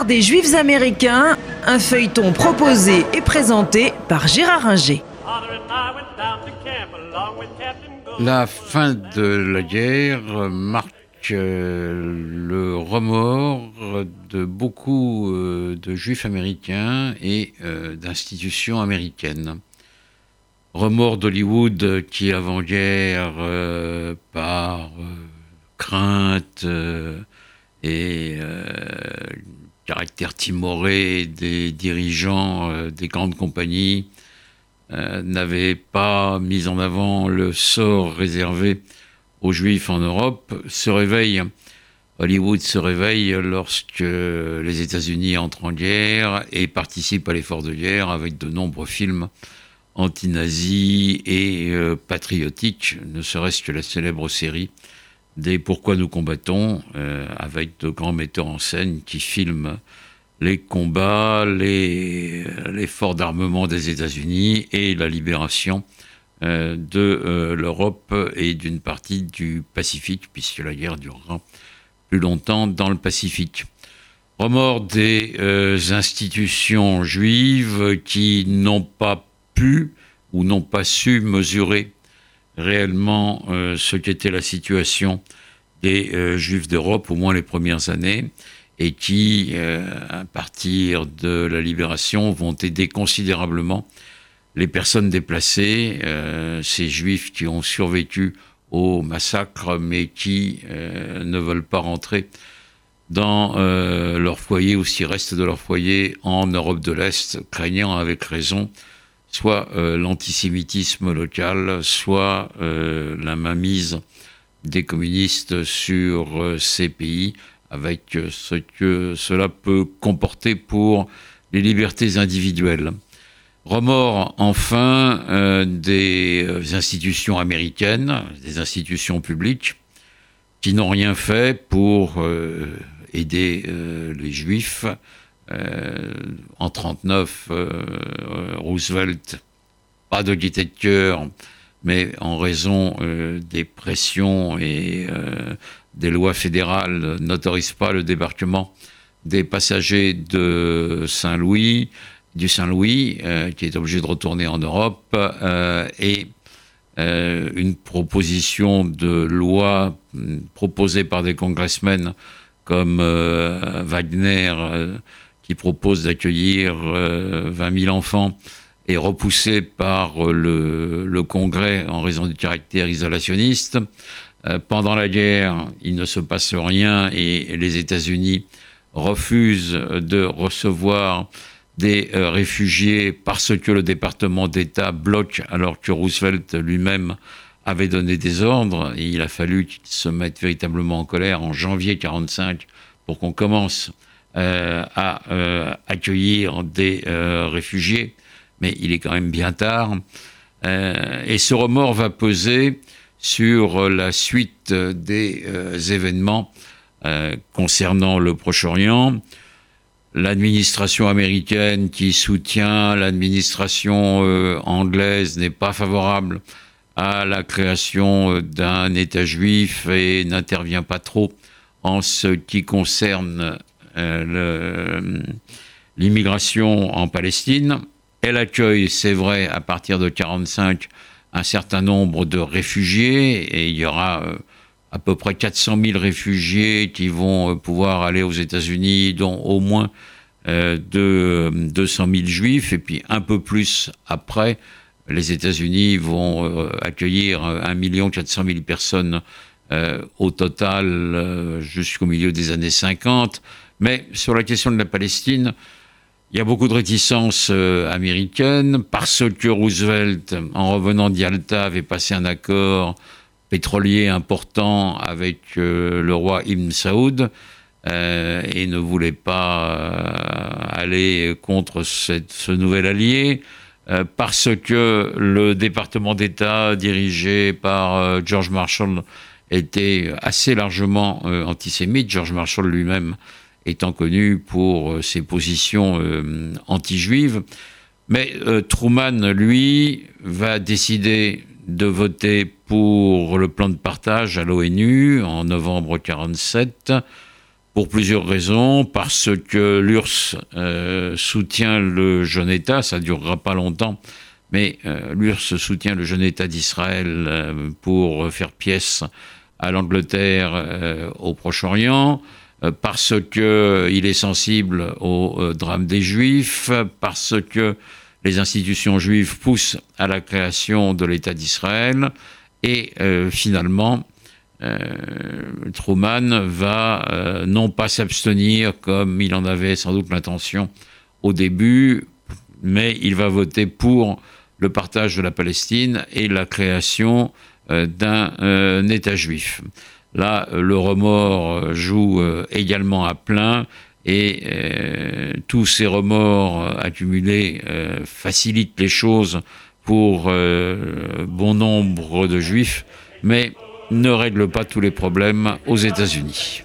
L'histoire des Juifs américains, un feuilleton proposé et présenté par Gérard Inger. La fin de la guerre marque euh, le remords de beaucoup euh, de juifs américains et euh, d'institutions américaines. Remords d'Hollywood qui, avant-guerre, par crainte et caractère timoré des dirigeants des grandes compagnies, euh, n'avait pas mis en avant le sort réservé aux Juifs en Europe, se réveille, Hollywood se réveille lorsque les États-Unis entrent en guerre et participent à l'effort de guerre avec de nombreux films anti-nazis et euh, patriotiques, ne serait-ce que la célèbre série des Pourquoi nous combattons, euh, avec de grands metteurs en scène qui filment les combats, l'effort d'armement des États-Unis et la libération euh, de euh, l'Europe et d'une partie du Pacifique, puisque la guerre durera plus longtemps dans le Pacifique. Remords des institutions juives qui n'ont pas pu ou n'ont pas su mesurer réellement ce qu'était la situation des juifs d'Europe, au moins les premières années, et qui, euh, à partir de la libération, vont aider considérablement les personnes déplacées, euh, ces juifs qui ont survécu au massacre, mais qui euh, ne veulent pas rentrer dans leur foyer ou s'ils restent de leur foyer en Europe de l'Est, craignant avec raison soit l'antisémitisme local, soit la mainmise des communistes sur ces pays, avec ce que cela peut comporter pour les libertés individuelles. Remords enfin euh, des euh, institutions américaines, des institutions publiques, qui n'ont rien fait pour euh, aider les juifs. En 1939, Roosevelt, pas de cœur, mais en raison des pressions et des lois fédérales n'autorisent pas le débarquement des passagers de Saint-Louis, du Saint-Louis, euh, qui est obligé de retourner en Europe, euh, et euh, une proposition de loi mm, proposée par des congressmen comme Wagner, qui propose d'accueillir 20 000 enfants, et repoussée par le, le Congrès en raison du caractère isolationniste. Euh, pendant la guerre, il ne se passe rien et les États-Unis refusent de recevoir des euh, réfugiés parce que le département d'État bloque alors que Roosevelt lui-même avait donné des ordres. Il a fallu qu'il se mette véritablement en colère en janvier 1945 pour qu'on commence euh, à accueillir des réfugiés. Mais il est quand même bien tard. et ce remords va peser sur la suite des euh, événements euh, concernant le Proche-Orient. L'administration américaine qui soutient l'administration euh, anglaise n'est pas favorable à la création d'un État juif et n'intervient pas trop en ce qui concerne l'immigration en Palestine. Elle accueille, c'est vrai, à partir de 1945, un certain nombre de réfugiés et il y aura euh, à peu près 400 000 réfugiés qui vont euh, pouvoir aller aux États-Unis, dont au moins euh, de 200 000 juifs, et puis un peu plus après, les États-Unis vont accueillir 1 400 000 personnes au total jusqu'au milieu des années 50. Mais sur la question de la Palestine, il y a beaucoup de réticences euh, américaines parce que Roosevelt, en revenant d'Yalta, avait passé un accord pétrolier important avec euh, le roi Ibn Saoud euh, et ne voulait pas aller contre ce nouvel allié parce que le département d'État dirigé par George Marshall était assez largement antisémite. George Marshall lui-même étant connu pour euh, ses positions euh, anti-juives. Mais euh, Truman, lui, va décider de voter pour le plan de partage à l'ONU en novembre 1947 pour plusieurs raisons, parce que l'URSS soutient le jeune État, ça durera pas longtemps, mais l'URSS soutient le jeune État d'Israël pour faire pièce à l'Angleterre au Proche-Orient, parce que il est sensible au drame des Juifs, parce que les institutions juives poussent à la création de l'État d'Israël, et finalement, euh, Truman va euh, non pas s'abstenir comme il en avait sans doute l'intention au début, mais il va voter pour le partage de la Palestine et la création euh, d'un État juif. Là, le remords joue également à plein et tous ces remords accumulés facilitent les choses pour bon nombre de juifs, mais ne règle pas tous les problèmes aux États-Unis.